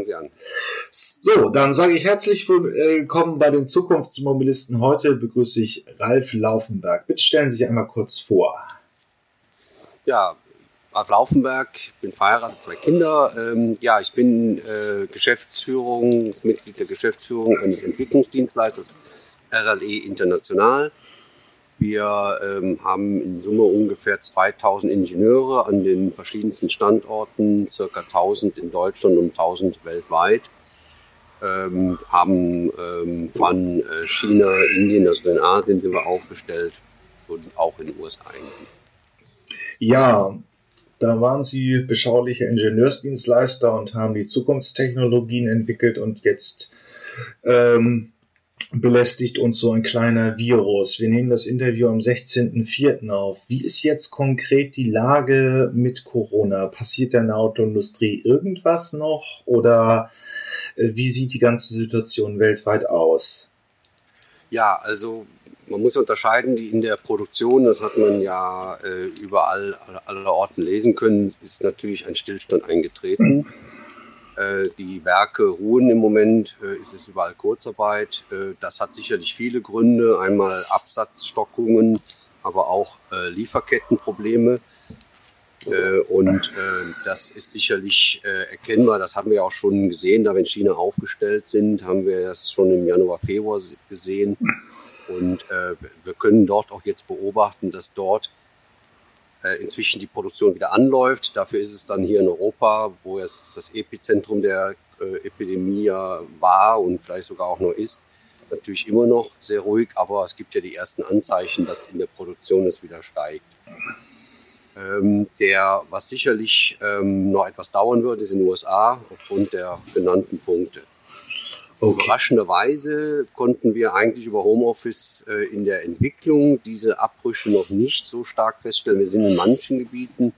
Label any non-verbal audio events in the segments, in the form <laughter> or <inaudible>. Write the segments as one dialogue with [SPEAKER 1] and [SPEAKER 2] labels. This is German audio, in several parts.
[SPEAKER 1] fangen Sie an.
[SPEAKER 2] So, dann sage ich herzlich willkommen bei den Zukunftsmobilisten. Heute begrüße ich Ralf Laufenberg. Bitte stellen Sie sich einmal kurz vor.
[SPEAKER 1] Ja, Ralf Laufenberg, bin verheiratet, zwei Kinder. Ähm, ja, ich bin äh, Geschäftsführung, Mitglied der Geschäftsführung eines Entwicklungsdienstleisters RLE International. Wir ähm, haben in Summe ungefähr 2000 Ingenieure an den verschiedensten Standorten, circa 1000 in Deutschland und 1000 weltweit. Ähm, haben ähm, von äh, China, Indien, also in Asien sind wir aufgestellt und auch in den USA.
[SPEAKER 2] Ja, da waren Sie beschauliche Ingenieursdienstleister und haben die Zukunftstechnologien entwickelt und jetzt ähm, belästigt uns so ein kleiner Virus. Wir nehmen das Interview am 16.04. auf. Wie ist jetzt konkret die Lage mit Corona? Passiert der Autoindustrie irgendwas noch oder äh, wie sieht die ganze Situation weltweit aus?
[SPEAKER 1] Ja, also man muss unterscheiden, die in der Produktion, das hat man ja äh, überall, alle Orten lesen können, ist natürlich ein Stillstand eingetreten. Äh, die Werke ruhen im Moment, äh, ist es überall Kurzarbeit. Äh, das hat sicherlich viele Gründe. Einmal Absatzstockungen, aber auch Lieferkettenprobleme. Und das ist sicherlich erkennbar. Das haben wir auch schon gesehen, da wir in China aufgestellt sind, haben wir das schon im Januar, Februar gesehen. Und wir können dort auch jetzt beobachten, dass dort äh, inzwischen die Produktion wieder anläuft. Dafür ist es dann hier in Europa, wo es das Epizentrum der äh, Epidemie war und vielleicht sogar auch noch ist, natürlich immer noch sehr ruhig, aber es gibt ja die ersten Anzeichen, dass in der Produktion es wieder steigt. Ähm, der, was sicherlich ähm, noch etwas dauern wird, ist in den USA aufgrund der genannten Punkte. Okay. Überraschenderweise konnten wir eigentlich über Homeoffice äh, in der Entwicklung diese Abbrüche noch nicht so stark feststellen. Wir sind in manchen Gebieten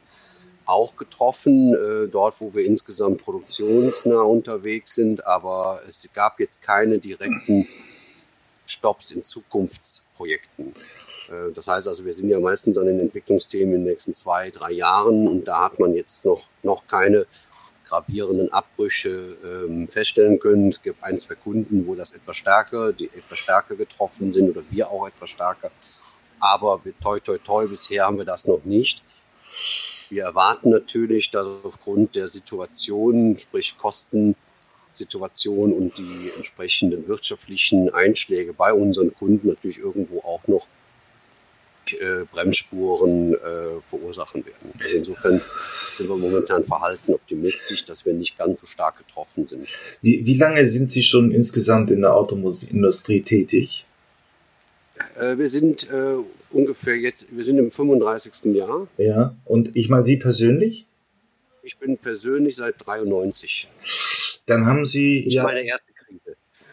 [SPEAKER 1] auch getroffen, äh, dort wo wir insgesamt produktionsnah unterwegs sind, aber es gab jetzt keine direkten Stops in Zukunftsprojekten. Äh, das heißt also, wir sind ja meistens an den Entwicklungsthemen in den nächsten zwei, drei Jahren und da hat man jetzt noch, noch keine gravierenden Abbrüche ähm, feststellen können. Es gibt ein, zwei Kunden, wo das etwas stärker, die etwas stärker getroffen sind oder wir auch etwas stärker. Aber toi, toi, toi, bisher haben wir das noch nicht. Wir erwarten natürlich, dass aufgrund der Situation, sprich Kostensituation und die entsprechenden wirtschaftlichen Einschläge bei unseren Kunden natürlich irgendwo auch noch äh, Bremsspuren äh, verursachen werden. Also insofern sind wir momentan verhalten optimistisch, dass wir nicht ganz so stark getroffen sind.
[SPEAKER 2] Wie, wie lange sind Sie schon insgesamt in der Automobilindustrie tätig?
[SPEAKER 1] Äh, wir sind äh, ungefähr jetzt, wir sind im 35. Jahr.
[SPEAKER 2] Ja, und ich meine Sie persönlich?
[SPEAKER 1] Ich bin persönlich seit 93.
[SPEAKER 2] Dann haben Sie
[SPEAKER 1] ja. Meine erste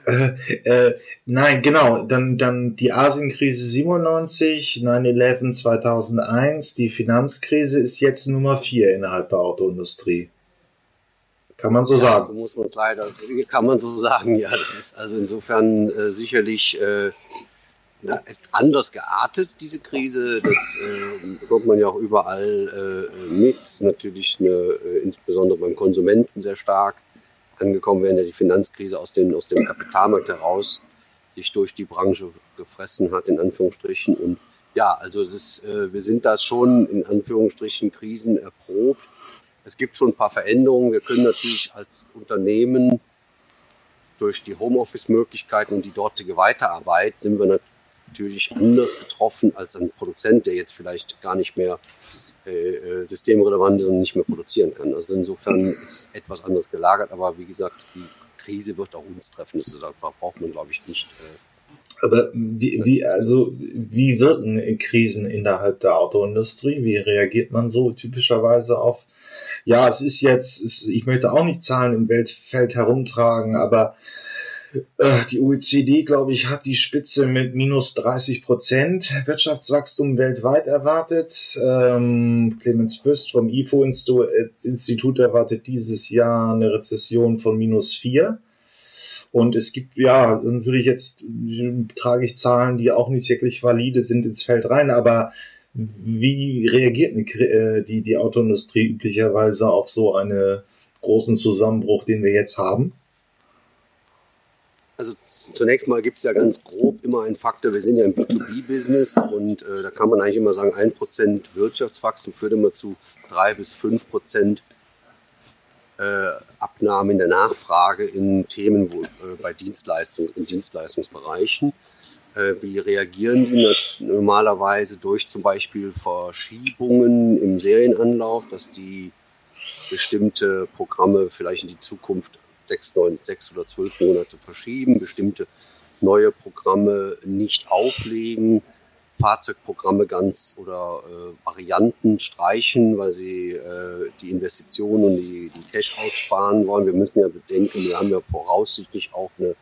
[SPEAKER 2] äh, äh, nein, genau. Dann, dann die Asienkrise 97, 9-11 2001, die Finanzkrise ist jetzt Nummer 4 innerhalb der Autoindustrie. Kann man so ja, sagen.
[SPEAKER 1] So muss man es leider, kann man so sagen, ja. Das ist also insofern äh, sicherlich äh, ja, anders geartet, diese Krise. Das äh, bekommt man ja auch überall äh, mit. Natürlich eine, äh, insbesondere beim Konsumenten sehr stark angekommen, während die Finanzkrise aus, den, aus dem Kapitalmarkt heraus sich durch die Branche gefressen hat, in Anführungsstrichen. Und ja, also ist, äh, wir sind da schon in Anführungsstrichen Krisen erprobt. Es gibt schon ein paar Veränderungen. Wir können natürlich als Unternehmen durch die Homeoffice-Möglichkeiten und die dortige Weiterarbeit sind wir natürlich anders getroffen als ein Produzent, der jetzt vielleicht gar nicht mehr äh, äh, systemrelevant und nicht mehr produzieren kann. Also insofern ist es etwas anders gelagert, aber wie gesagt, die Krise wird auch uns treffen. Also da braucht man, glaube ich, nicht.
[SPEAKER 2] Äh, aber wie, wie, also, wie wirken Krisen innerhalb der Autoindustrie? Wie reagiert man so typischerweise auf? Ja, es ist jetzt, es, ich möchte auch nicht Zahlen im Weltfeld herumtragen, aber die OECD, glaube ich, hat die Spitze mit minus 30 Prozent Wirtschaftswachstum weltweit erwartet. Ähm, Clemens Büst vom IFO-Institut erwartet dieses Jahr eine Rezession von minus 4. Und es gibt, ja, natürlich jetzt trage ich Zahlen, die auch nicht wirklich valide sind ins Feld rein, aber wie reagiert eine, äh, die, die Autoindustrie üblicherweise auf so eine großen Zusammenbruch, den wir jetzt haben?
[SPEAKER 1] Zunächst mal gibt es ja ganz grob immer einen Faktor, wir sind ja im B2B-Business und äh, da kann man eigentlich immer sagen, 1% Wirtschaftswachstum führt immer zu 3 bis 5% äh, Abnahme in der Nachfrage in Themen wo, äh, bei Dienstleistungen, in Dienstleistungsbereichen. Äh, wie reagieren die normalerweise durch zum Beispiel Verschiebungen im Serienanlauf, dass die bestimmte Programme vielleicht in die Zukunft sechs, neun, sechs oder zwölf Monate verschieben, bestimmte neue Programme nicht auflegen, Fahrzeugprogramme ganz oder äh, Varianten streichen, weil sie äh, die Investitionen und die, die Cash aussparen wollen. Wir müssen ja bedenken, wir haben ja voraussichtlich auch eine,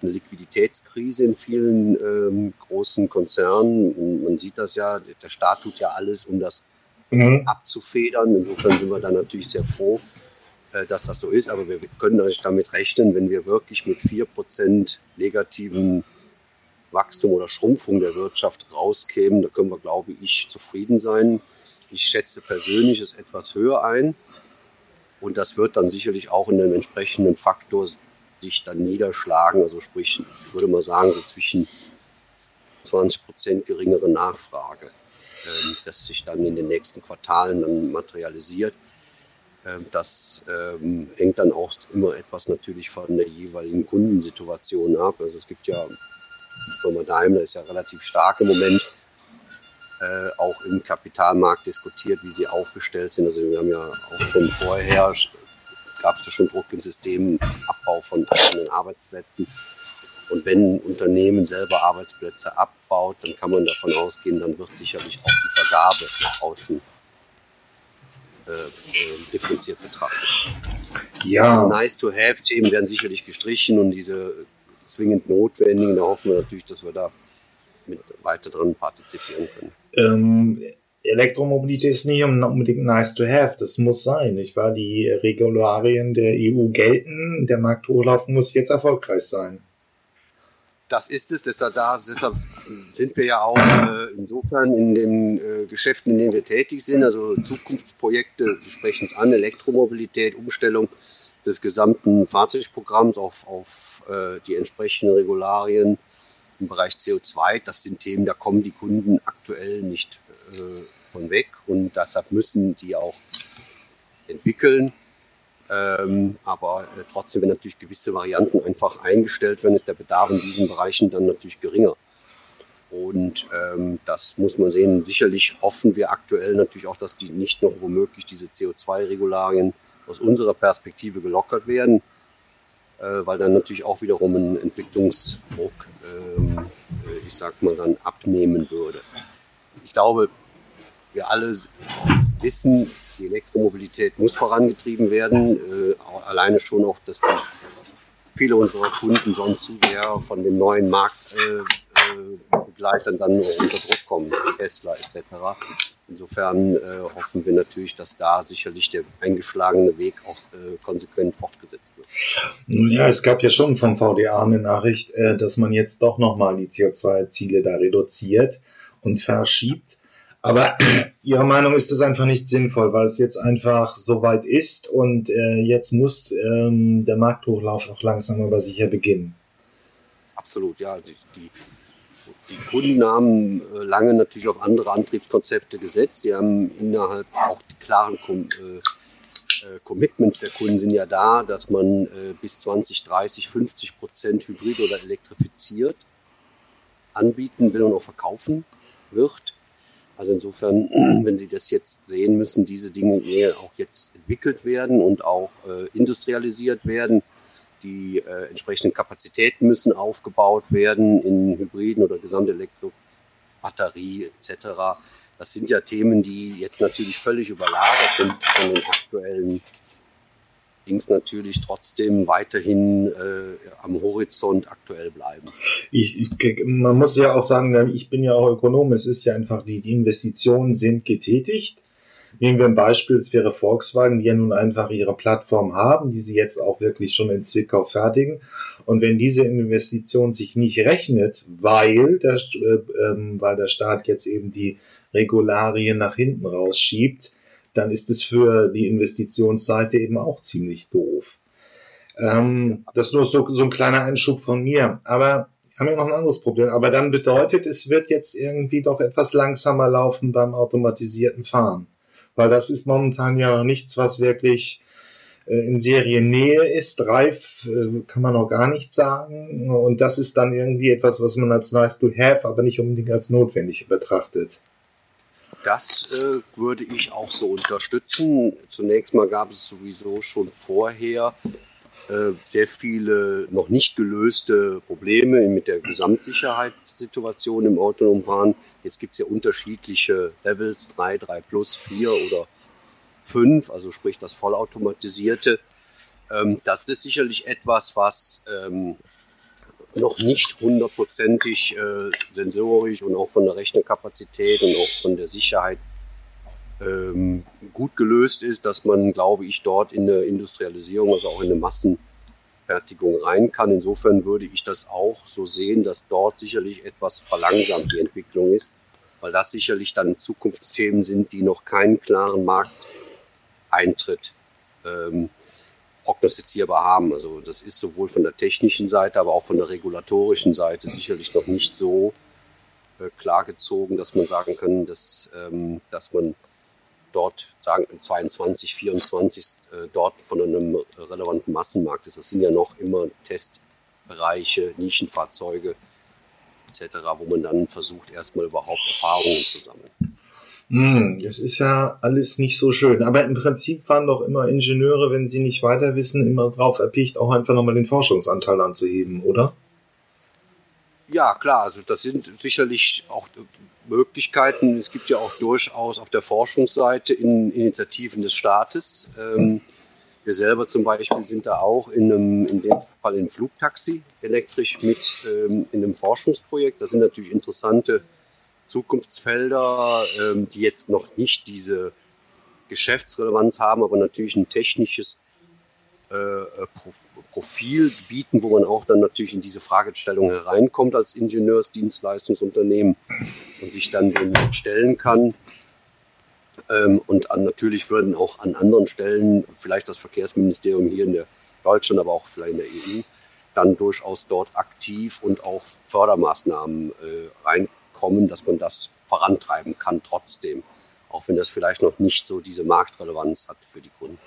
[SPEAKER 1] eine Liquiditätskrise in vielen ähm, großen Konzernen. Und man sieht das ja, der Staat tut ja alles, um das mhm. abzufedern. Insofern sind wir da natürlich sehr froh, dass das so ist, aber wir können natürlich damit rechnen, wenn wir wirklich mit 4% negativen Wachstum oder Schrumpfung der Wirtschaft rauskämen, da können wir, glaube ich, zufrieden sein. Ich schätze persönlich es etwas höher ein. Und das wird dann sicherlich auch in dem entsprechenden Faktor sich dann niederschlagen. Also sprich, ich würde mal sagen, so zwischen 20 Prozent geringere Nachfrage, ähm, das sich dann in den nächsten Quartalen dann materialisiert. Ähm, das ähm, hängt dann auch immer etwas natürlich von der jeweiligen Kundensituation ab. Also es gibt ja, Firma Daimler ist ja relativ stark im Moment, äh, auch im Kapitalmarkt diskutiert, wie sie aufgestellt sind. Also wir haben ja auch schon vorher, gab es ja schon Druck im System, Abbau von einzelnen Arbeitsplätzen. Und wenn ein Unternehmen selber Arbeitsplätze abbaut, dann kann man davon ausgehen, dann wird sicherlich auch die Vergabe nach außen äh, äh, differenziert betrachtet. Ja. Nice-to-have-Themen werden sicherlich gestrichen und diese zwingend notwendigen, da hoffen wir natürlich, dass wir da mit weiter dran partizipieren können.
[SPEAKER 2] Ähm, Elektromobilität ist nicht unbedingt nice to have, das muss sein, nicht wahr? Die Regularien der EU gelten, der Markthochlauf muss jetzt erfolgreich sein
[SPEAKER 1] das ist es. Deshalb, deshalb sind wir ja auch äh, insofern in den äh, Geschäften, in denen wir tätig sind, also Zukunftsprojekte, Sie sprechen es an, Elektromobilität, Umstellung des gesamten Fahrzeugprogramms auf, auf äh, die entsprechenden Regularien im Bereich CO2. Das sind Themen, da kommen die Kunden aktuell nicht äh, von weg und deshalb müssen die auch entwickeln ähm, aber äh, trotzdem werden natürlich gewisse Varianten einfach eingestellt, wenn es der Bedarf in diesen Bereichen dann natürlich geringer. Und ähm, das muss man sehen. Sicherlich hoffen wir aktuell natürlich auch, dass die nicht noch womöglich diese CO2-Regularien aus unserer Perspektive gelockert werden, äh, weil dann natürlich auch wiederum ein Entwicklungsdruck, ähm, äh, ich sag mal, dann abnehmen würde. Ich glaube, wir alle wissen, die Elektromobilität muss vorangetrieben werden. Äh, alleine schon auch, dass viele unserer Kunden sonst zu sehr von den neuen Marktbegleitern äh, äh dann unter Druck kommen, Tesla etc. Insofern äh, hoffen wir natürlich, dass da sicherlich der eingeschlagene Weg auch äh, konsequent fortgesetzt wird.
[SPEAKER 2] Nun ja, es gab ja schon vom VDA eine Nachricht, äh, dass man jetzt doch nochmal die CO2-Ziele da reduziert und verschiebt. Aber <clears throat> Ihrer Meinung ist das einfach nicht sinnvoll, weil es jetzt einfach so weit ist und äh, jetzt muss ähm, der Markthochlauf auch langsam aber sicher beginnen.
[SPEAKER 1] Absolut, ja. Die, die, die Kunden haben äh, lange natürlich auf andere Antriebskonzepte gesetzt. Die haben innerhalb auch die klaren Com äh, äh Commitments der Kunden sind ja da, dass man äh, bis 20, 30, 50 Prozent Hybrid oder elektrifiziert anbieten will und auch verkaufen wird. Also insofern, <clears throat> wenn Sie das jetzt sehen, müssen diese Dinge eher auch jetzt entwickelt werden und auch äh, industrialisiert werden. Die äh, entsprechenden Kapazitäten müssen aufgebaut werden in Hybriden oder Gesamtelektrobatterie etc. Das sind ja Themen, die jetzt natürlich völlig überlagert sind von den aktuellen Dings natürlich trotzdem weiterhin äh, am Horizont aktuell bleiben.
[SPEAKER 2] Ich, man muss ja auch sagen, ich bin ja auch Ökonom, es ist ja einfach, die, die Investitionen sind getätigt. Nehmen wir ein Beispiel, es wäre Volkswagen, die ja nun einfach ihre Plattform haben, die sie jetzt auch wirklich schon in Zwickau fertigen. Und wenn diese Investition sich nicht rechnet, weil der, äh, ähm, weil der Staat jetzt eben die Regularien nach hinten rausschiebt, dann ist es für die Investitionsseite eben auch ziemlich doof. Ähm, das ist nur so, so ein kleiner Einschub von mir. Aber haben wir noch ein anderes Problem. Aber dann bedeutet, es wird jetzt irgendwie doch etwas langsamer laufen beim automatisierten Fahren. Weil das ist momentan ja nichts, was wirklich äh, in Seriennähe ist. Reif äh, kann man noch gar nicht sagen. Und das ist dann irgendwie etwas, was man als nice to have, aber nicht unbedingt als notwendig betrachtet.
[SPEAKER 1] Das äh, würde ich auch so unterstützen. Zunächst mal gab es sowieso schon vorher äh, sehr viele noch nicht gelöste Probleme mit der Gesamtsicherheitssituation im autonomen Fahren. Jetzt gibt es ja unterschiedliche Levels, 3, 3 plus, 4 oder 5, also sprich das vollautomatisierte. Ähm, das ist sicherlich etwas, was ähm, noch nicht hundertprozentig äh, sensorisch und auch von der Rechnerkapazität und auch von der Sicherheit ähm, gut gelöst ist, dass man, glaube ich, dort in eine Industrialisierung, also auch in eine Massenfertigung rein kann. Insofern würde ich das auch so sehen, dass dort sicherlich etwas verlangsamt die Entwicklung ist, weil das sicherlich dann Zukunftsthemen sind, die noch keinen klaren Markteintritt ähm, prognostizierbar haben. Also das ist sowohl von der technischen Seite, aber auch von der regulatorischen Seite sicherlich noch nicht so äh, klar gezogen, dass man sagen kann, dass, ähm, dass man dort sagen in 22, 24 äh, dort von einem relevanten Massenmarkt ist. Das sind ja noch immer Testbereiche, Nischenfahrzeuge etc., wo man dann versucht, erstmal überhaupt Erfahrungen zu sammeln.
[SPEAKER 2] Hm, das ist ja alles nicht so schön. Aber im Prinzip waren doch immer Ingenieure, wenn sie nicht weiter wissen, immer drauf erpicht, auch einfach nochmal den Forschungsanteil anzuheben, oder?
[SPEAKER 1] Ja, klar. Also das sind sicherlich auch Möglichkeiten. Es gibt ja auch durchaus auf der Forschungsseite in Initiativen des Staates. Ähm, wir selber zum Beispiel sind da auch in einem, in dem Fall in Flugtaxi elektrisch mit ähm, in einem Forschungsprojekt. Das sind natürlich interessante Zukunftsfelder, ähm, die jetzt noch nicht diese Geschäftsrelevanz haben, aber natürlich ein technisches äh, äh Profil bieten, wo man auch dann natürlich in diese Fragestellung hereinkommt als Ingenieursdienstleistungsunternehmen und sich dann dem stellen kann. Ähm, und an, natürlich würden auch an anderen Stellen, vielleicht das Verkehrsministerium hier in der Deutschland, aber auch vielleicht in der EU, dann durchaus dort aktiv und auch Fördermaßnahmen äh, reinkommen, dass man das vorantreiben kann trotzdem, auch wenn das vielleicht noch nicht so diese Marktrelevanz hat für die Kunden.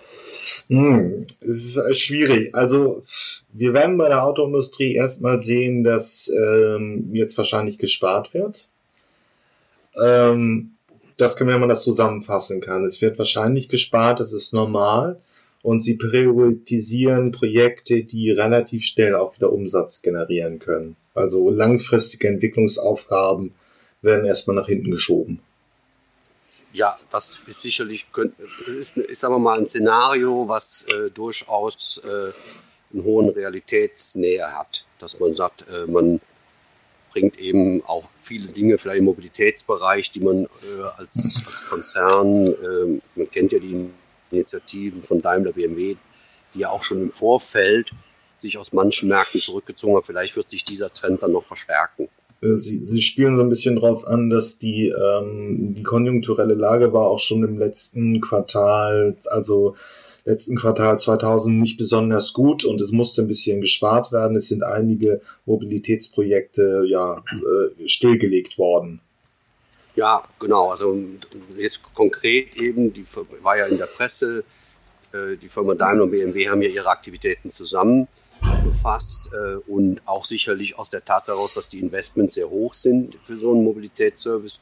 [SPEAKER 2] Hm, es ist schwierig. Also wir werden bei der Autoindustrie erstmal sehen, dass ähm, jetzt wahrscheinlich gespart wird. Ähm, das können wir, wenn man das zusammenfassen kann. Es wird wahrscheinlich gespart, das ist normal. Und sie priorisieren Projekte, die relativ schnell auch wieder Umsatz generieren können. Also langfristige Entwicklungsaufgaben werden erstmal nach hinten geschoben.
[SPEAKER 1] Ja, das ist sicherlich, ist, ist sagen mal, ein Szenario, was äh, durchaus äh, einen hohen Realitätsnähe hat. Dass man sagt, äh, man bringt eben auch viele Dinge, vielleicht im Mobilitätsbereich, die man äh, als, als Konzern, äh, man kennt ja die Initiativen von Daimler BMW, die ja auch schon im Vorfeld sich aus manchen Märkten zurückgezogen haben. Vielleicht wird sich dieser Trend dann noch verstärken.
[SPEAKER 2] Äh, sie, sie spielen so ein bisschen drauf an, dass die, ähm, die konjunkturelle Lage war auch schon im letzten Quartal, also letzten Quartal 2000 nicht besonders gut und es musste ein bisschen gespart werden. Es sind einige Mobilitätsprojekte ja äh, stillgelegt worden.
[SPEAKER 1] Ja, genau. Also jetzt konkret eben, die war ja in der Presse, äh, die Firma Daimler und BMW haben ja ihre Aktivitäten zusammen befasst äh, und auch sicherlich aus der Tatsache heraus, dass die Investments sehr hoch sind für so einen Mobilitätsservice.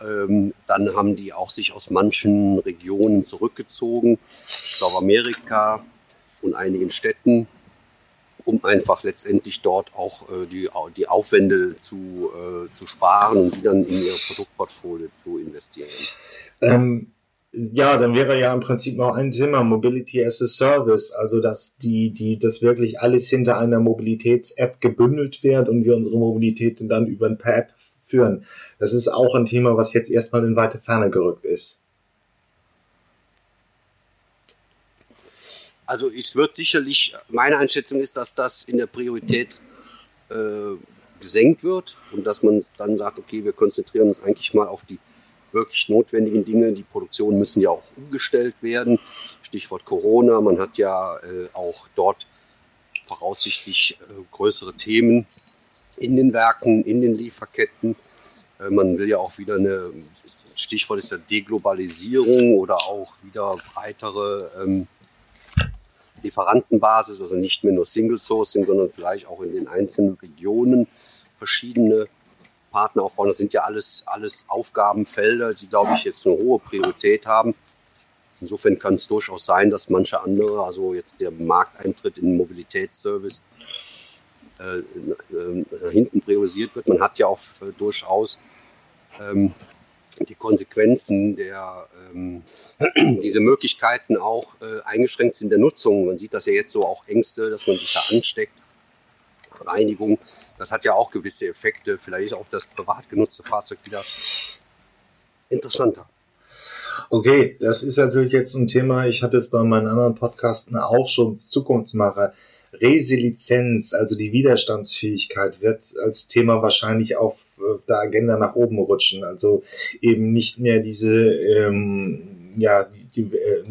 [SPEAKER 1] Ähm, dann haben die auch sich aus manchen Regionen zurückgezogen, ich glaube Amerika und einigen Städten, um einfach letztendlich dort auch äh, die, die Aufwände zu, äh, zu sparen und die dann in ihr Produktportfolio zu investieren.
[SPEAKER 2] Ähm, ja, dann wäre ja im Prinzip noch ein Thema Mobility as a Service, also dass die, die, das wirklich alles hinter einer Mobilitäts-App gebündelt wird und wir unsere Mobilität dann über ein paar App führen. Das ist auch ein Thema, was jetzt erstmal in weite Ferne gerückt ist.
[SPEAKER 1] Also es wird sicherlich, meine Einschätzung ist, dass das in der Priorität äh, gesenkt wird und dass man dann sagt, okay, wir konzentrieren uns eigentlich mal auf die wirklich notwendigen Dinge. Die Produktionen müssen ja auch umgestellt werden. Stichwort Corona. Man hat ja äh, auch dort voraussichtlich äh, größere Themen in den Werken, in den Lieferketten. Äh, man will ja auch wieder eine, Stichwort ist ja Deglobalisierung oder auch wieder breitere ähm, Lieferantenbasis, also nicht mehr nur Single Sourcing, sondern vielleicht auch in den einzelnen Regionen verschiedene Partner aufbauen. Das sind ja alles, alles Aufgabenfelder, die, glaube ich, jetzt eine hohe Priorität haben. Insofern kann es durchaus sein, dass manche andere, also jetzt der Markteintritt in den Mobilitätsservice, äh, äh, hinten priorisiert wird. Man hat ja auch äh, durchaus ähm, die Konsequenzen der ähm, <clears throat> diese Möglichkeiten auch äh, eingeschränkt sind der Nutzung. Man sieht das ja jetzt so auch Ängste, dass man sich da ansteckt. Reinigung, das hat ja auch gewisse Effekte. Vielleicht auch das privat genutzte Fahrzeug wieder interessanter.
[SPEAKER 2] Okay, das ist natürlich jetzt ein Thema, ich hatte es bei meinen anderen Podcasten auch schon, Zukunftsmacher. Resilienz, also die Widerstandsfähigkeit, wird als Thema wahrscheinlich auf der Agenda nach oben rutschen. Also eben nicht mehr diese, ähm, ja, die, äh,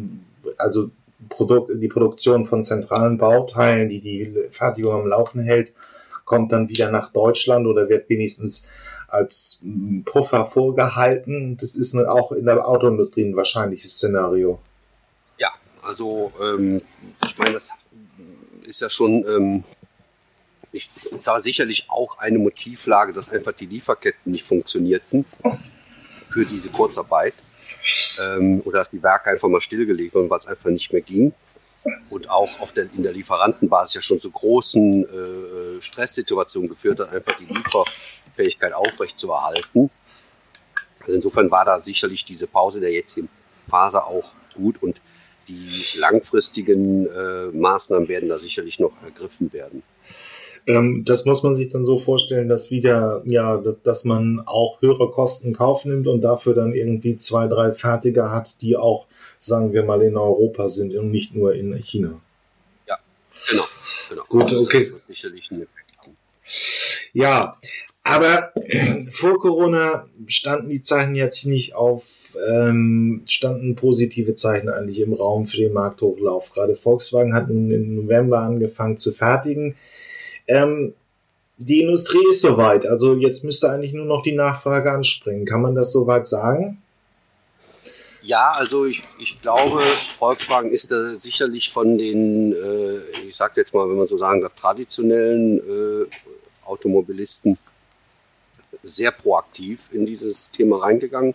[SPEAKER 2] also Produkt, die Produktion von zentralen Bauteilen, die die Fertigung am Laufen hält, kommt dann wieder nach Deutschland oder wird wenigstens als Puffer vorgehalten. Das ist auch in der Autoindustrie ein wahrscheinliches Szenario.
[SPEAKER 1] Ja, also ähm, ich meine, das ist ja schon, ähm, ich, war sicherlich auch eine Motivlage, dass einfach die Lieferketten nicht funktionierten für diese Kurzarbeit ähm, oder die Werke einfach mal stillgelegt wurden, weil es einfach nicht mehr ging. Und auch auf der, in der Lieferantenbasis ja schon zu großen äh, Stresssituationen geführt hat, einfach die Lieferfähigkeit aufrechtzuerhalten. Also insofern war da sicherlich diese Pause der jetzigen Phase auch gut und die langfristigen äh, Maßnahmen werden da sicherlich noch ergriffen werden.
[SPEAKER 2] Ähm, das muss man sich dann so vorstellen, dass wieder, ja, dass, dass man auch höhere Kosten Kauf nimmt und dafür dann irgendwie zwei, drei Fertiger hat, die auch, sagen wir mal, in Europa sind und nicht nur in China.
[SPEAKER 1] Ja, genau. genau.
[SPEAKER 2] Gut, okay. Ja, aber <clears throat> vor Corona standen die Zeichen jetzt nicht auf ähm, standen positive Zeichen eigentlich im Raum für den Markthochlauf. Gerade Volkswagen hat nun im November angefangen zu fertigen. Ähm, die Industrie ist soweit, also jetzt müsste eigentlich nur noch die Nachfrage anspringen. Kann man das soweit sagen?
[SPEAKER 1] Ja, also ich, ich glaube, Volkswagen ist da sicherlich von den, äh, ich sage jetzt mal, wenn man so sagen darf, traditionellen äh, Automobilisten sehr proaktiv in dieses Thema reingegangen.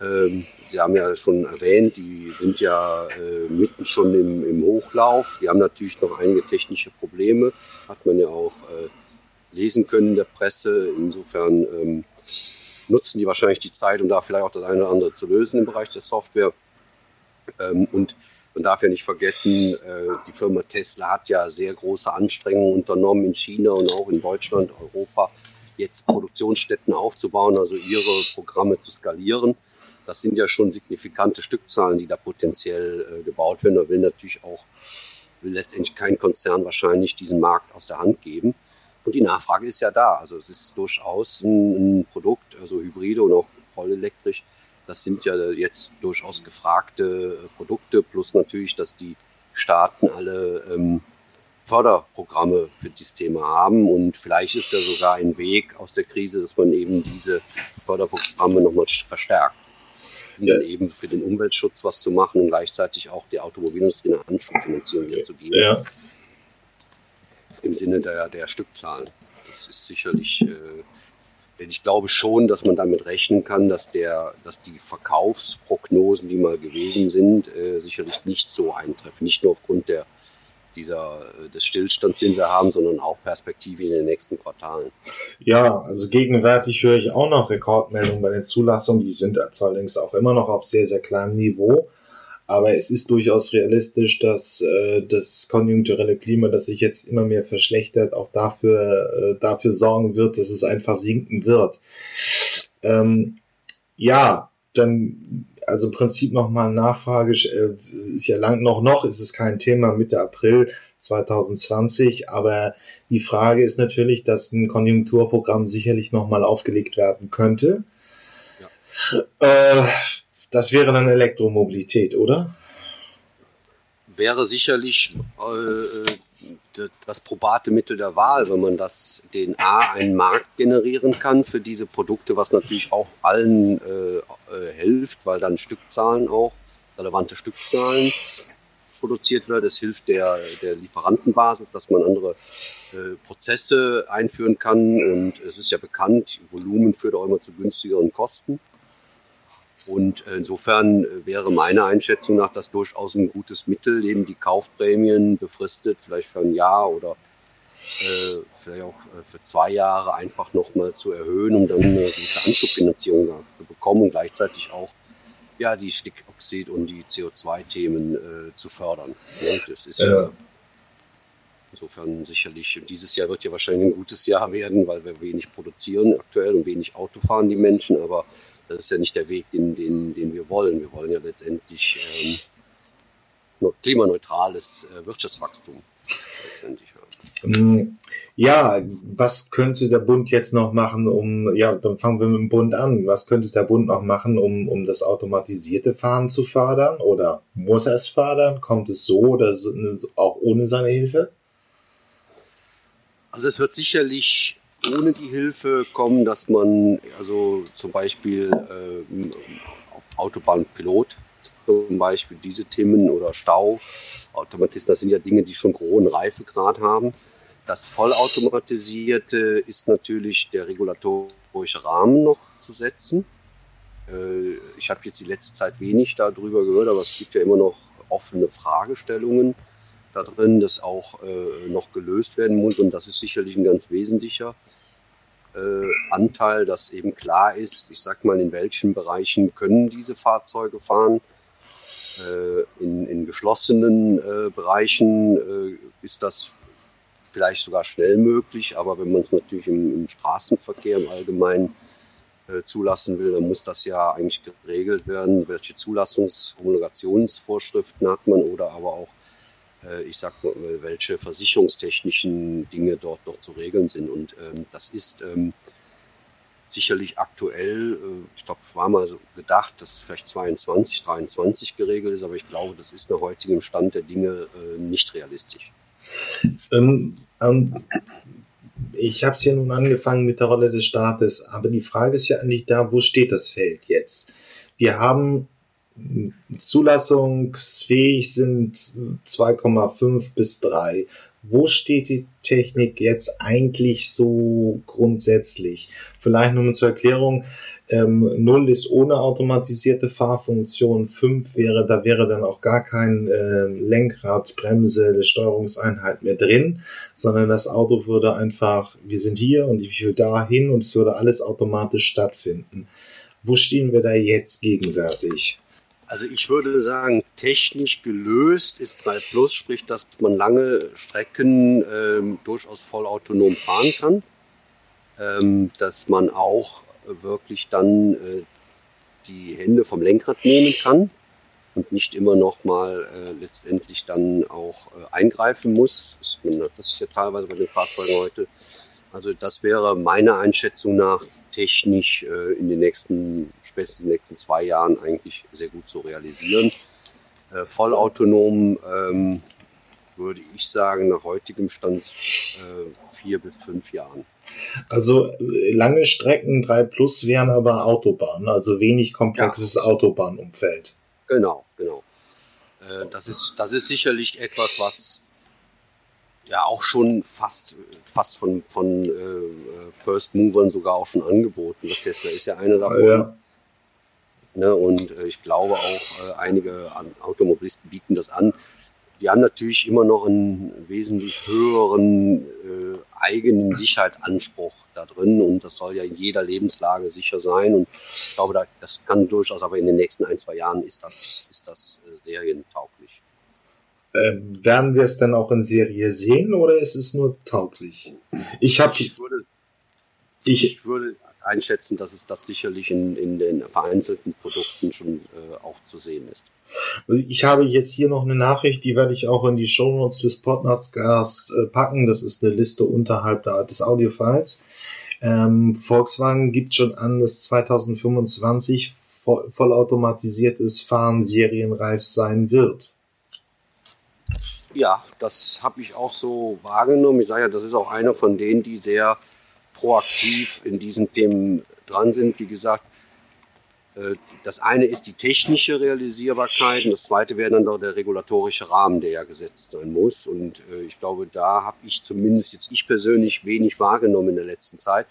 [SPEAKER 1] Ähm, Sie haben ja schon erwähnt, die sind ja äh, mitten schon im, im, Hochlauf. Die haben natürlich noch einige technische Probleme, hat man ja auch äh, lesen können in der Presse. Insofern ähm, nutzen die wahrscheinlich die Zeit, um da vielleicht auch das eine oder andere zu lösen im Bereich der Software. Ähm, und man darf ja nicht vergessen, äh, die Firma Tesla hat ja sehr große Anstrengungen unternommen in China und auch in Deutschland, Europa, jetzt Produktionsstätten aufzubauen, also ihre Programme zu skalieren das sind ja schon signifikante Stückzahlen, die da potenziell äh, gebaut werden. Da will natürlich auch, will letztendlich kein Konzern wahrscheinlich diesen Markt aus der Hand geben. Und die Nachfrage ist ja da. Also es ist durchaus ein, ein Produkt, also Hybride und auch vollelektrisch. Das sind ja jetzt durchaus gefragte äh, Produkte, plus natürlich, dass die Staaten alle ähm, Förderprogramme für dieses Thema haben. Und vielleicht ist ja sogar ein Weg aus der Krise, dass man eben diese Förderprogramme nochmal verstärkt ja. eben für den Umweltschutz was zu machen und gleichzeitig auch die Automobilindustrie eine Anschubfinanzierung hier zu geben. Ja. Im Sinne der, der Stückzahlen. Das ist sicherlich, äh, denn ich glaube schon, dass man damit rechnen kann, dass, der, dass die Verkaufsprognosen, die mal gewesen sind, äh, sicherlich nicht so eintreffen. Nicht nur aufgrund der dieser, äh, des Stillstands, den wir haben, sondern auch Perspektive in den nächsten Quartalen.
[SPEAKER 2] Ja, also gegenwärtig höre ich auch noch Rekordmeldungen bei den Zulassungen. Die sind allerdings auch immer noch auf sehr, sehr kleinem Niveau. Aber es ist durchaus realistisch, dass äh, das konjunkturelle Klima, das sich jetzt immer mehr verschlechtert, auch dafür, äh, dafür sorgen wird, dass es einfach sinken wird. Ähm, ja, dann also im Prinzip nochmal Nachfrage, äh, ist ja lang noch noch, ist es kein Thema Mitte April 2020, aber die Frage ist natürlich, dass ein Konjunkturprogramm sicherlich nochmal aufgelegt werden könnte. Ja. Äh, das wäre dann Elektromobilität, oder?
[SPEAKER 1] Wäre sicherlich äh, das probate Mittel der Wahl, wenn man das den A einen Markt generieren kann für diese Produkte, was natürlich auch allen äh, äh hilft, weil dann Stückzahlen auch, relevante Stückzahlen produziert wird. Es hilft der, der Lieferantenbasis, dass man andere äh, Prozesse einführen kann. Und es ist ja bekannt, Volumen führt auch immer zu günstigeren Kosten. Und insofern wäre meine Einschätzung nach das durchaus ein gutes Mittel, eben die Kaufprämien befristet, vielleicht für ein Jahr oder äh, vielleicht auch äh, für zwei Jahre einfach nochmal zu erhöhen, um dann eine gewisse Anschubfinanzierung zu bekommen und gleichzeitig auch ja, die Stickoxid- und die CO2-Themen äh, zu fördern. Ja, das ist ja. insofern sicherlich, dieses Jahr wird ja wahrscheinlich ein gutes Jahr werden, weil wir wenig produzieren aktuell und wenig Auto fahren die Menschen, aber das ist ja nicht der Weg, den, den, den wir wollen. Wir wollen ja letztendlich ähm, klimaneutrales äh, Wirtschaftswachstum letztendlich
[SPEAKER 2] haben. Mm, ja, was könnte der Bund jetzt noch machen, um, ja, dann fangen wir mit dem Bund an. Was könnte der Bund noch machen, um, um das automatisierte Fahren zu fördern? Oder muss er es fördern? Kommt es so oder so, auch ohne seine Hilfe?
[SPEAKER 1] Also es wird sicherlich ohne die Hilfe kommen, dass man also zum Beispiel äh, Autobahnpilot zum Beispiel diese Themen oder Stau, Automatisten, das sind ja Dinge, die schon hohen Reifegrad haben das Vollautomatisierte ist natürlich der regulatorische Rahmen noch zu setzen. Äh, ich habe jetzt die letzte Zeit wenig darüber gehört, aber es gibt ja immer noch offene Fragestellungen da drin, das auch äh, noch gelöst werden muss. Und das ist sicherlich ein ganz wesentlicher Anteil, dass eben klar ist, ich sag mal, in welchen Bereichen können diese Fahrzeuge fahren. In, in geschlossenen Bereichen ist das vielleicht sogar schnell möglich, aber wenn man es natürlich im, im, Straßenverkehr im Allgemeinen äh, zulassen will, dann muss das ja eigentlich geregelt werden, welche Zulassungs-, Homologationsvorschriften hat man oder aber auch, äh, ich sag mal, welche versicherungstechnischen Dinge dort noch zu regeln sind. Und ähm, das ist ähm, sicherlich aktuell, äh, ich glaube, war mal so gedacht, dass vielleicht 22, 23 geregelt ist, aber ich glaube, das ist nach heutigem Stand der Dinge äh, nicht realistisch.
[SPEAKER 2] Ähm, ähm, ich habe es ja nun angefangen mit der Rolle des Staates, aber die Frage ist ja eigentlich da, wo steht das Feld jetzt? Wir haben zulassungsfähig sind 2,5 bis 3. Wo steht die Technik jetzt eigentlich so grundsätzlich? Vielleicht nur zur Erklärung. Ähm, 0 ist ohne automatisierte Fahrfunktion, 5 wäre, da wäre dann auch gar kein äh, Lenkrad, Bremse, Steuerungseinheit mehr drin, sondern das Auto würde einfach, wir sind hier und ich will da hin und es würde alles automatisch stattfinden. Wo stehen wir da jetzt gegenwärtig?
[SPEAKER 1] Also ich würde sagen, technisch gelöst ist 3 Plus, sprich, dass man lange Strecken ähm, durchaus vollautonom fahren kann. Ähm, dass man auch wirklich dann äh, die Hände vom Lenkrad nehmen kann und nicht immer noch mal äh, letztendlich dann auch äh, eingreifen muss. Das, das ist ja teilweise bei den Fahrzeugen heute. Also das wäre meiner Einschätzung nach technisch äh, in den nächsten, spätestens in den nächsten zwei Jahren eigentlich sehr gut zu realisieren. Äh, vollautonom ähm, würde ich sagen, nach heutigem Stand äh, vier bis fünf Jahren.
[SPEAKER 2] Also lange Strecken 3 Plus wären aber Autobahnen, also wenig komplexes ja. Autobahnumfeld.
[SPEAKER 1] Genau, genau. Das, ist, das ist sicherlich etwas, was ja auch schon fast, fast von, von äh, First Movern sogar auch schon angeboten. Tesla ist ja einer davon. Ja. Ne, und äh, ich glaube auch, äh, einige Automobilisten bieten das an. Die haben natürlich immer noch einen wesentlich höheren äh, eigenen Sicherheitsanspruch da drin und das soll ja in jeder Lebenslage sicher sein. Und ich glaube, das kann durchaus, aber in den nächsten ein, zwei Jahren ist das, ist das äh, serientauglich.
[SPEAKER 2] Äh, werden wir es dann auch in Serie sehen oder ist es nur tauglich?
[SPEAKER 1] Ich habe ich würde, ich, ich würde einschätzen, dass es das sicherlich in, in den vereinzelten Produkten schon äh, auch zu sehen ist.
[SPEAKER 2] Ich habe jetzt hier noch eine Nachricht, die werde ich auch in die Show Notes des Podcasts äh, packen. Das ist eine Liste unterhalb da, des Audiofiles. Ähm, Volkswagen gibt schon an, dass 2025 vollautomatisiertes Fahren serienreif sein wird.
[SPEAKER 1] Ja, das habe ich auch so wahrgenommen. Ich sage ja, das ist auch einer von denen, die sehr proaktiv in diesen Themen dran sind. Wie gesagt, äh, das eine ist die technische Realisierbarkeit und das zweite wäre dann doch der regulatorische Rahmen, der ja gesetzt sein muss. Und äh, ich glaube, da habe ich zumindest jetzt ich persönlich wenig wahrgenommen in der letzten Zeit.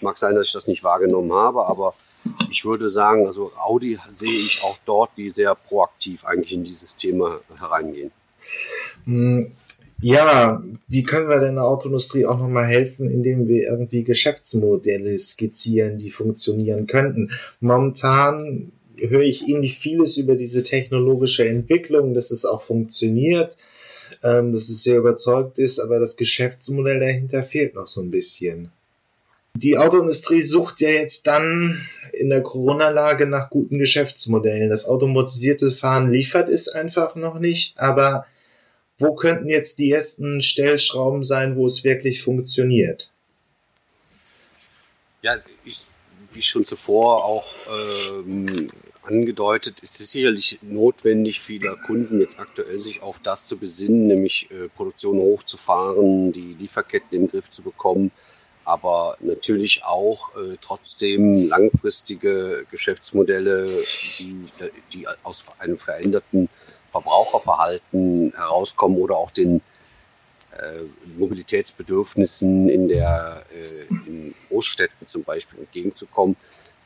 [SPEAKER 1] Mag sein, dass ich das nicht wahrgenommen habe, aber ich würde sagen, also Audi sehe ich auch dort, die sehr proaktiv eigentlich in dieses Thema hereingehen.
[SPEAKER 2] Hm, ja, wie können wir denn der Autoindustrie auch nochmal helfen, indem wir irgendwie Geschäftsmodelle skizzieren, die funktionieren könnten? Momentan höre ich ähnlich vieles über diese technologische Entwicklung, dass es auch funktioniert, ähm, dass es sehr überzeugt ist, aber das Geschäftsmodell dahinter fehlt noch so ein bisschen. Die Autoindustrie sucht ja jetzt dann in der Corona-Lage nach guten Geschäftsmodellen. Das automatisierte Fahren liefert es einfach noch nicht, aber wo könnten jetzt die ersten Stellschrauben sein, wo es wirklich funktioniert?
[SPEAKER 1] Ja, ich, wie schon zuvor auch ähm, angedeutet, ist es sicherlich notwendig, vieler Kunden jetzt aktuell sich auf das zu besinnen, nämlich äh, Produktion hochzufahren, die Lieferketten in den Griff zu bekommen, aber natürlich auch äh, trotzdem langfristige Geschäftsmodelle, die, die aus einem veränderten Verbraucherverhalten herauskommen oder auch den äh, Mobilitätsbedürfnissen in, der, äh, in Großstädten zum Beispiel entgegenzukommen.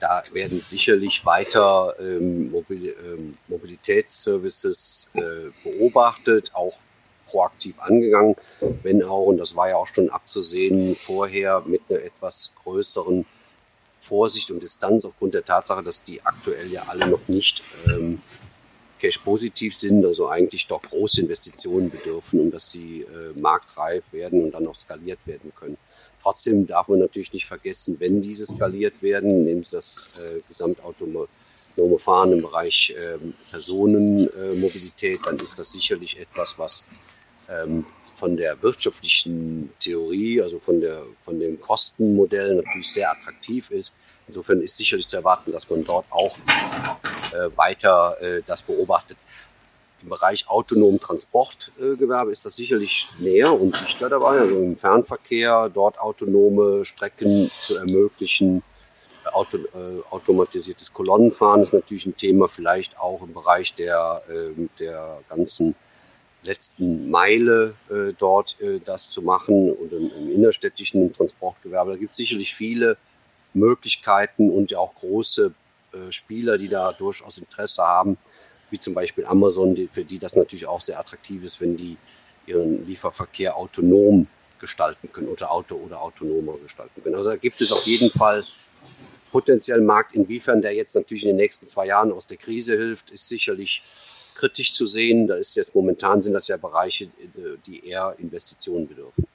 [SPEAKER 1] Da werden sicherlich weiter ähm, Mobil ähm, Mobilitätsservices äh, beobachtet, auch proaktiv angegangen, wenn auch, und das war ja auch schon abzusehen, vorher mit einer etwas größeren Vorsicht und Distanz aufgrund der Tatsache, dass die aktuell ja alle noch nicht ähm, cash-positiv sind, also eigentlich doch große Investitionen bedürfen, um dass sie äh, marktreif werden und dann auch skaliert werden können. Trotzdem darf man natürlich nicht vergessen, wenn diese skaliert werden, nehmen Sie das äh, gesamtautonome Fahren im Bereich äh, Personenmobilität, dann ist das sicherlich etwas, was ähm, von der wirtschaftlichen Theorie, also von, der, von dem Kostenmodell natürlich sehr attraktiv ist. Insofern ist sicherlich zu erwarten, dass man dort auch äh, weiter äh, das beobachtet. Im Bereich autonomen Transportgewerbe äh, ist das sicherlich näher und dichter dabei, also im Fernverkehr dort autonome Strecken zu ermöglichen. Äh, auto, äh, automatisiertes Kolonnenfahren ist natürlich ein Thema, vielleicht auch im Bereich der, ähm, der ganzen letzten Meile äh, dort äh, das zu machen und im, im innerstädtischen Transportgewerbe. Da gibt es sicherlich viele Möglichkeiten und ja auch große äh, Spieler, die da durchaus Interesse haben, wie zum Beispiel Amazon, die, für die das natürlich auch sehr attraktiv ist, wenn die ihren Lieferverkehr autonom gestalten können oder Auto oder autonomer gestalten können. Also da gibt es auf jeden Fall potenziell Markt. Inwiefern der jetzt natürlich in den nächsten zwei Jahren aus der Krise hilft, ist sicherlich kritisch zu sehen. Da ist jetzt momentan sind das ja Bereiche, die eher Investitionen bedürfen.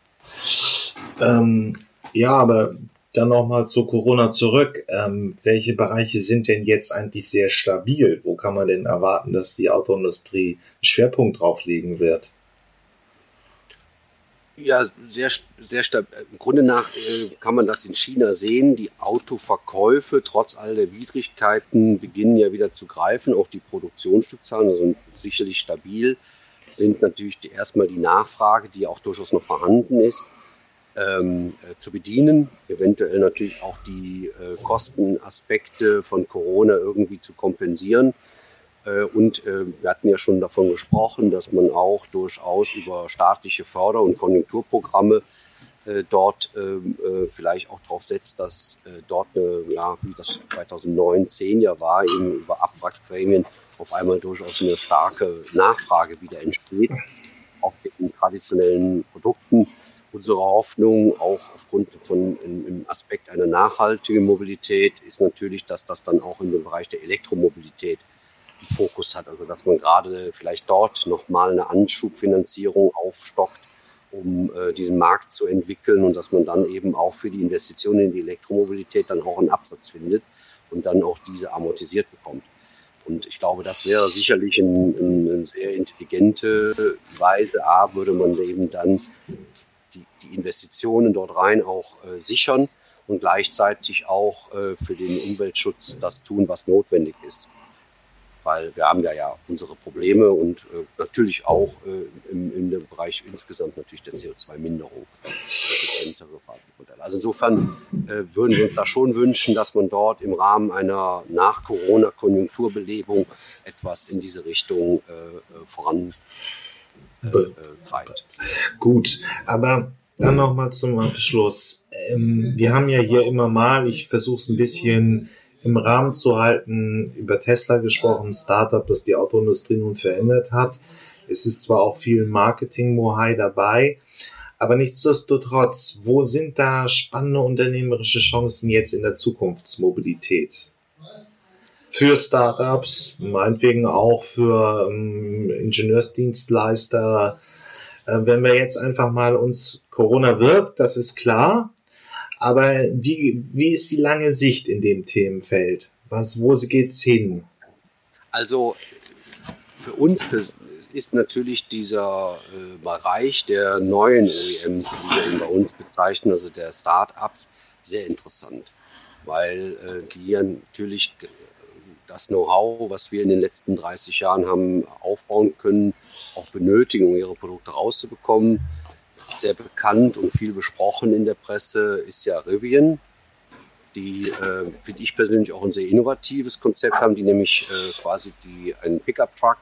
[SPEAKER 2] Ähm, ja, aber dann nochmal zu Corona zurück. Ähm, welche Bereiche sind denn jetzt eigentlich sehr stabil? Wo kann man denn erwarten, dass die Autoindustrie einen Schwerpunkt drauflegen wird?
[SPEAKER 1] Ja, sehr, sehr stabil. Im Grunde nach äh, kann man das in China sehen. Die Autoverkäufe, trotz all der Widrigkeiten, beginnen ja wieder zu greifen. Auch die Produktionsstückzahlen sind sicherlich stabil. Sind natürlich erstmal die Nachfrage, die auch durchaus noch vorhanden ist, ähm, äh, zu bedienen. Eventuell natürlich auch die äh, Kostenaspekte von Corona irgendwie zu kompensieren. Äh, und äh, wir hatten ja schon davon gesprochen, dass man auch durchaus über staatliche Förder- und Konjunkturprogramme äh, dort ähm, vielleicht auch darauf setzt, dass dort, eine, ja, wie das 2019 ja war, eben über Abwrackprämien auf einmal durchaus eine starke Nachfrage wieder entsteht, auch in traditionellen Produkten. Unsere Hoffnung, auch aufgrund von im Aspekt einer nachhaltigen Mobilität, ist natürlich, dass das dann auch in dem Bereich der Elektromobilität Fokus hat. Also dass man gerade vielleicht dort nochmal eine Anschubfinanzierung aufstockt, um äh, diesen Markt zu entwickeln und dass man dann eben auch für die Investitionen in die Elektromobilität dann auch einen Absatz findet und dann auch diese amortisiert bekommt. Und ich glaube, das wäre sicherlich eine ein sehr intelligente Weise. A, würde man eben dann die, Investitionen dort rein auch äh, sichern und gleichzeitig auch äh, für den Umweltschutz das tun, was notwendig ist. Weil wir haben ja, ja unsere Probleme und äh, natürlich auch im, im Bereich insgesamt natürlich der CO2-Minderung. Also insofern würden wir uns da schon wünschen, dass man dort im Rahmen einer Nach-Corona-Konjunkturbelebung etwas in diese Richtung voran.
[SPEAKER 2] Gut, aber dann nochmal zum Abschluss. Ähm, wir haben ja hier immer mal, ich versuche es ein bisschen im Rahmen zu halten, über Tesla gesprochen, Startup, das die Autoindustrie nun verändert hat. Es ist zwar auch viel Marketing-Mohai dabei, aber nichtsdestotrotz, wo sind da spannende unternehmerische Chancen jetzt in der Zukunftsmobilität? Für Startups, meinetwegen auch für ähm, Ingenieursdienstleister, wenn wir jetzt einfach mal uns Corona wirkt, das ist klar. Aber wie, wie ist die lange Sicht in dem Themenfeld? Was, wo geht's hin?
[SPEAKER 1] Also für uns ist natürlich dieser äh, Bereich der neuen OEM, wie wir ihn bei uns bezeichnen, also der Start-ups, sehr interessant, weil äh, die ja natürlich das Know-how, was wir in den letzten 30 Jahren haben aufbauen können, auch benötigen, um ihre Produkte rauszubekommen. Sehr bekannt und viel besprochen in der Presse ist ja Rivian, die, äh, finde ich persönlich, auch ein sehr innovatives Konzept haben, die nämlich äh, quasi die, einen Pickup-Truck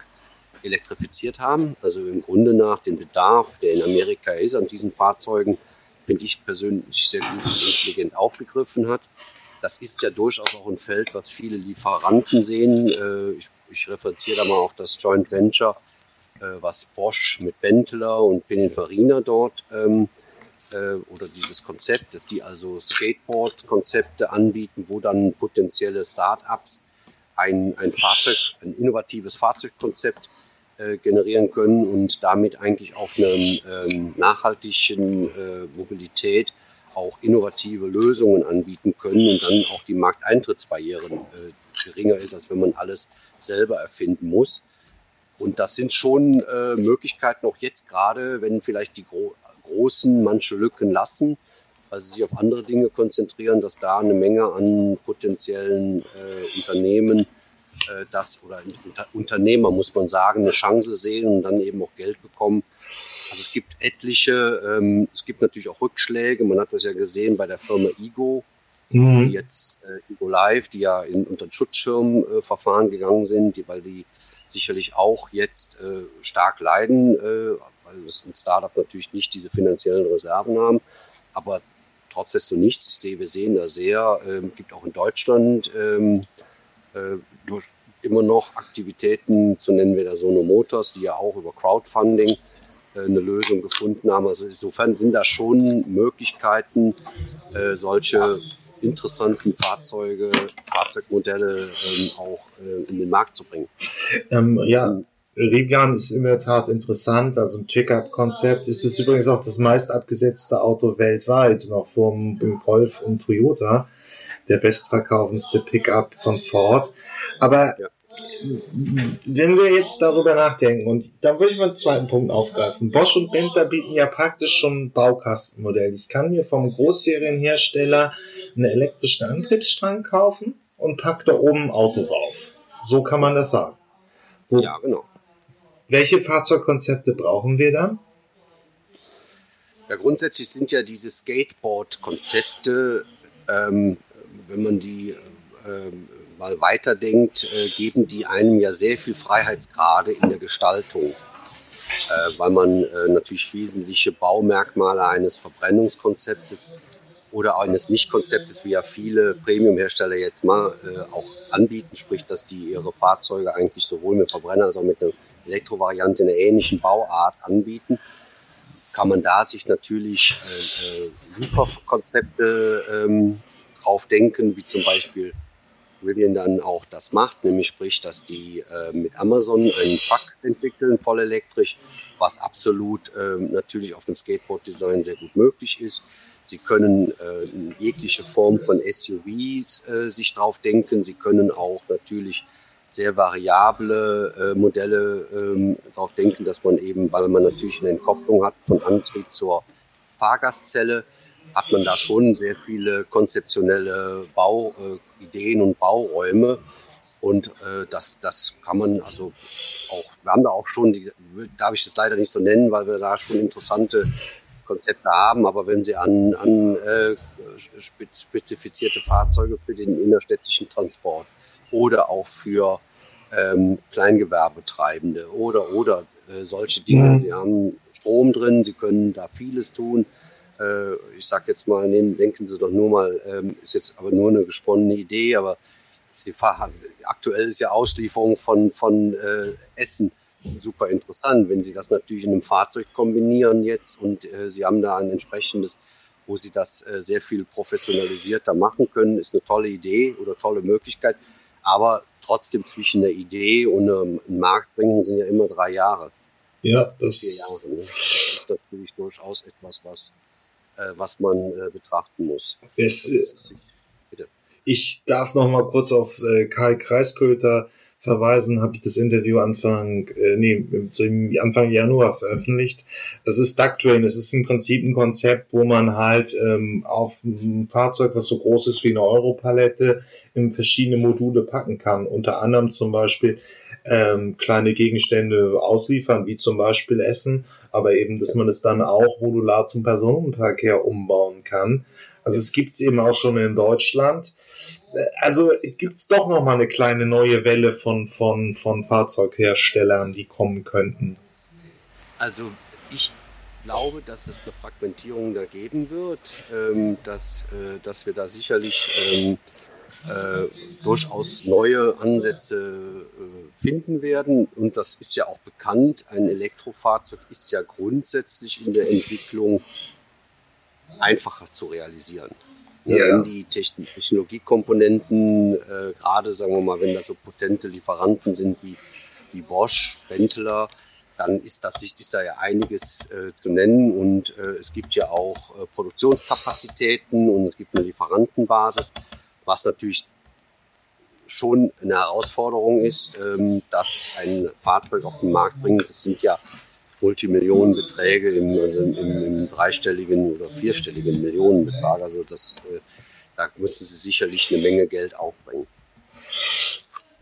[SPEAKER 1] elektrifiziert haben. Also im Grunde nach dem Bedarf, der in Amerika ist an diesen Fahrzeugen, finde ich persönlich sehr gut und intelligent aufgegriffen hat. Das ist ja durchaus auch ein Feld, was viele Lieferanten sehen. Äh, ich, ich referenziere da mal auch das Joint Venture was Bosch mit Bentler und Pininfarina dort ähm, äh, oder dieses Konzept, dass die also Skateboard-Konzepte anbieten, wo dann potenzielle Start-ups ein, ein Fahrzeug, ein innovatives Fahrzeugkonzept äh, generieren können und damit eigentlich auf einer ähm, nachhaltigen äh, Mobilität auch innovative Lösungen anbieten können und dann auch die Markteintrittsbarrieren äh, geringer ist, als wenn man alles selber erfinden muss. Und das sind schon äh, Möglichkeiten, auch jetzt gerade, wenn vielleicht die Gro Großen manche Lücken lassen, weil sie sich auf andere Dinge konzentrieren, dass da eine Menge an potenziellen äh, Unternehmen äh, das oder Unter Unternehmer, muss man sagen, eine Chance sehen und dann eben auch Geld bekommen. Also es gibt etliche, ähm, es gibt natürlich auch Rückschläge. Man hat das ja gesehen bei der Firma Igo, mhm. die jetzt äh, Igo Live, die ja in, unter Schutzschirmverfahren äh, gegangen sind, die, weil die sicherlich auch jetzt äh, stark leiden, äh, weil das ein Startup natürlich nicht diese finanziellen Reserven haben. Aber trotz desto nichts, ich sehe, wir sehen da sehr, ähm, gibt auch in Deutschland ähm, äh, durch immer noch Aktivitäten, zu nennen wir da Sono Motors, die ja auch über Crowdfunding äh, eine Lösung gefunden haben. Also insofern sind da schon Möglichkeiten, äh, solche interessanten Fahrzeuge, Fahrzeugmodelle ähm, auch äh, in den Markt zu bringen.
[SPEAKER 2] Ähm, ja, Rivian ist in der Tat interessant, also ein Pickup-Konzept. Es ist übrigens auch das meist abgesetzte Auto weltweit, noch vom Golf und Toyota, der bestverkaufendste Pickup von Ford. Aber ja wenn wir jetzt darüber nachdenken, und dann würde ich mal einen zweiten Punkt aufgreifen. Bosch und Bentler bieten ja praktisch schon ein Baukastenmodell. Ich kann mir vom Großserienhersteller einen elektrischen Antriebsstrang kaufen und pack da oben ein Auto rauf. So kann man das sagen. Wo, ja, genau. Welche Fahrzeugkonzepte brauchen wir dann?
[SPEAKER 1] Ja, grundsätzlich sind ja diese Skateboard-Konzepte, ähm, wenn man die ähm, mal weiterdenkt, äh, geben die einem ja sehr viel Freiheitsgrade in der Gestaltung, äh, weil man äh, natürlich wesentliche Baumerkmale eines Verbrennungskonzeptes oder eines Nicht-Konzeptes, wie ja viele Premium-Hersteller jetzt mal äh, auch anbieten, sprich, dass die ihre Fahrzeuge eigentlich sowohl mit Verbrenner als auch mit einer Elektrovariante in einer ähnlichen Bauart anbieten, kann man da sich natürlich äh, äh, Lieferkonzepte ähm, drauf denken, wie zum Beispiel Rivian dann auch das macht, nämlich sprich, dass die äh, mit Amazon einen Truck entwickeln, voll elektrisch, was absolut äh, natürlich auf dem Skateboard-Design sehr gut möglich ist. Sie können äh, jegliche Form von SUVs äh, sich drauf denken. Sie können auch natürlich sehr variable äh, Modelle ähm, darauf denken, dass man eben, weil man natürlich eine Entkopplung hat von Antrieb zur Fahrgastzelle, hat man da schon sehr viele konzeptionelle Bauideen und Bauräume. Und äh, das, das kann man also auch, wir haben da auch schon, die, darf ich das leider nicht so nennen, weil wir da schon interessante Konzepte haben, aber wenn Sie an, an äh, spezifizierte Fahrzeuge für den innerstädtischen Transport oder auch für ähm, Kleingewerbetreibende oder oder äh, solche Dinge. Mhm. Sie haben Strom drin, Sie können da vieles tun. Äh, ich sage jetzt mal, nehmen, denken Sie doch nur mal, ähm, ist jetzt aber nur eine gesponnene Idee, aber die aktuell ist ja Auslieferung von, von äh, Essen super interessant, wenn Sie das natürlich in einem Fahrzeug kombinieren jetzt und äh, Sie haben da ein entsprechendes, wo Sie das äh, sehr viel professionalisierter machen können, ist eine tolle Idee oder tolle Möglichkeit. Aber trotzdem zwischen der Idee und einem Markt bringen sind ja immer drei Jahre.
[SPEAKER 2] Ja, das,
[SPEAKER 1] vier Jahre. Ne? das ist natürlich durchaus etwas, was, was man äh, betrachten muss.
[SPEAKER 2] Es, ich darf noch mal kurz auf äh, Karl Kreisköter verweisen, habe ich das Interview Anfang, äh, nee, Anfang Januar veröffentlicht. Das ist Ducktrain. Es ist im Prinzip ein Konzept, wo man halt ähm, auf ein Fahrzeug, was so groß ist wie eine Europalette, in verschiedene Module packen kann. Unter anderem zum Beispiel ähm, kleine Gegenstände ausliefern, wie zum Beispiel Essen, aber eben, dass man es dann auch modular zum Personenverkehr umbauen kann. Also es gibt es eben auch schon in Deutschland. Also gibt es doch noch eine kleine neue Welle von, von, von Fahrzeugherstellern, die kommen könnten.
[SPEAKER 1] Also ich glaube, dass es eine Fragmentierung da geben wird, ähm, dass, äh, dass wir da sicherlich ähm, äh, durchaus neue Ansätze äh, finden werden. Und das ist ja auch bekannt. Ein Elektrofahrzeug ist ja grundsätzlich in der Entwicklung einfacher zu realisieren. Ja. Wenn die Technologiekomponenten, äh, gerade sagen wir mal, wenn das so potente Lieferanten sind wie, wie Bosch, Benteler, dann ist, das, ist da ja einiges äh, zu nennen und äh, es gibt ja auch äh, Produktionskapazitäten und es gibt eine Lieferantenbasis, was natürlich schon eine Herausforderung ist, ähm, dass ein Fahrzeug auf den Markt bringt. Das sind ja Multimillionenbeträge im, also im, im, dreistelligen oder vierstelligen Millionenbetrag. Also das, äh, da müssen sie sicherlich eine Menge Geld aufbringen.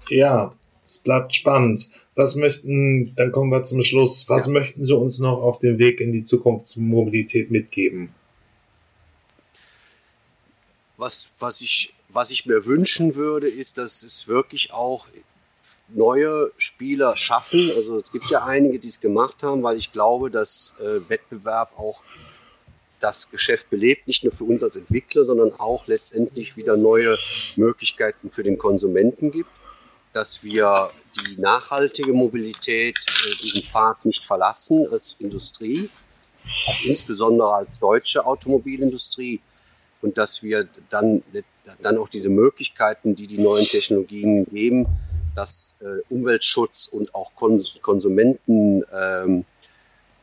[SPEAKER 2] Ja, es bleibt spannend. Was möchten, dann kommen wir zum Schluss, was ja. möchten Sie uns noch auf dem Weg in die Zukunftsmobilität mitgeben?
[SPEAKER 1] Was, was, ich, was ich mir wünschen würde, ist, dass es wirklich auch neue Spieler schaffen. Also es gibt ja einige, die es gemacht haben, weil ich glaube, dass äh, Wettbewerb auch das Geschäft belebt, nicht nur für uns als Entwickler, sondern auch letztendlich wieder neue Möglichkeiten für den Konsumenten gibt, dass wir die nachhaltige Mobilität, äh, diesen Pfad nicht verlassen als Industrie, auch insbesondere als deutsche Automobilindustrie und dass wir dann, dann auch diese Möglichkeiten, die die neuen Technologien geben, dass äh, Umweltschutz und auch Kons ähm,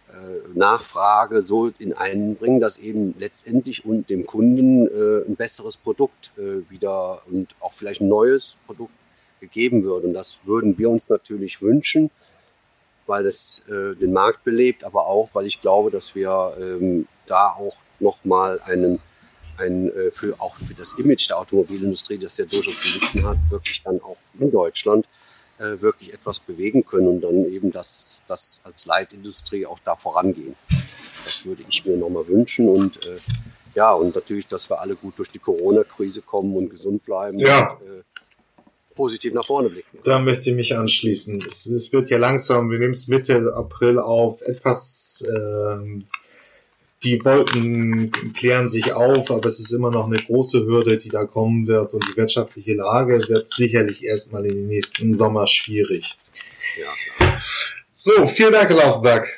[SPEAKER 1] äh, so in einen bringen, dass eben letztendlich und dem Kunden äh, ein besseres Produkt äh, wieder und auch vielleicht ein neues Produkt gegeben wird. Und das würden wir uns natürlich wünschen, weil es äh, den Markt belebt, aber auch, weil ich glaube, dass wir ähm, da auch nochmal einen ein, äh, für, auch für das Image der Automobilindustrie, das ja durchaus gelitten hat, wirklich dann auch in Deutschland äh, wirklich etwas bewegen können und dann eben das, das als Leitindustrie auch da vorangehen. Das würde ich mir nochmal wünschen und äh, ja, und natürlich, dass wir alle gut durch die Corona-Krise kommen und gesund bleiben
[SPEAKER 2] ja.
[SPEAKER 1] und äh, positiv nach vorne blicken.
[SPEAKER 2] Da möchte ich mich anschließen. Es, es wird ja langsam, wir nehmen es Mitte April auf, etwas ähm, die Wolken klären sich auf, aber es ist immer noch eine große Hürde, die da kommen wird und die wirtschaftliche Lage wird sicherlich erstmal in den nächsten Sommer schwierig. Ja, klar. So, vielen Dank, Laufberg.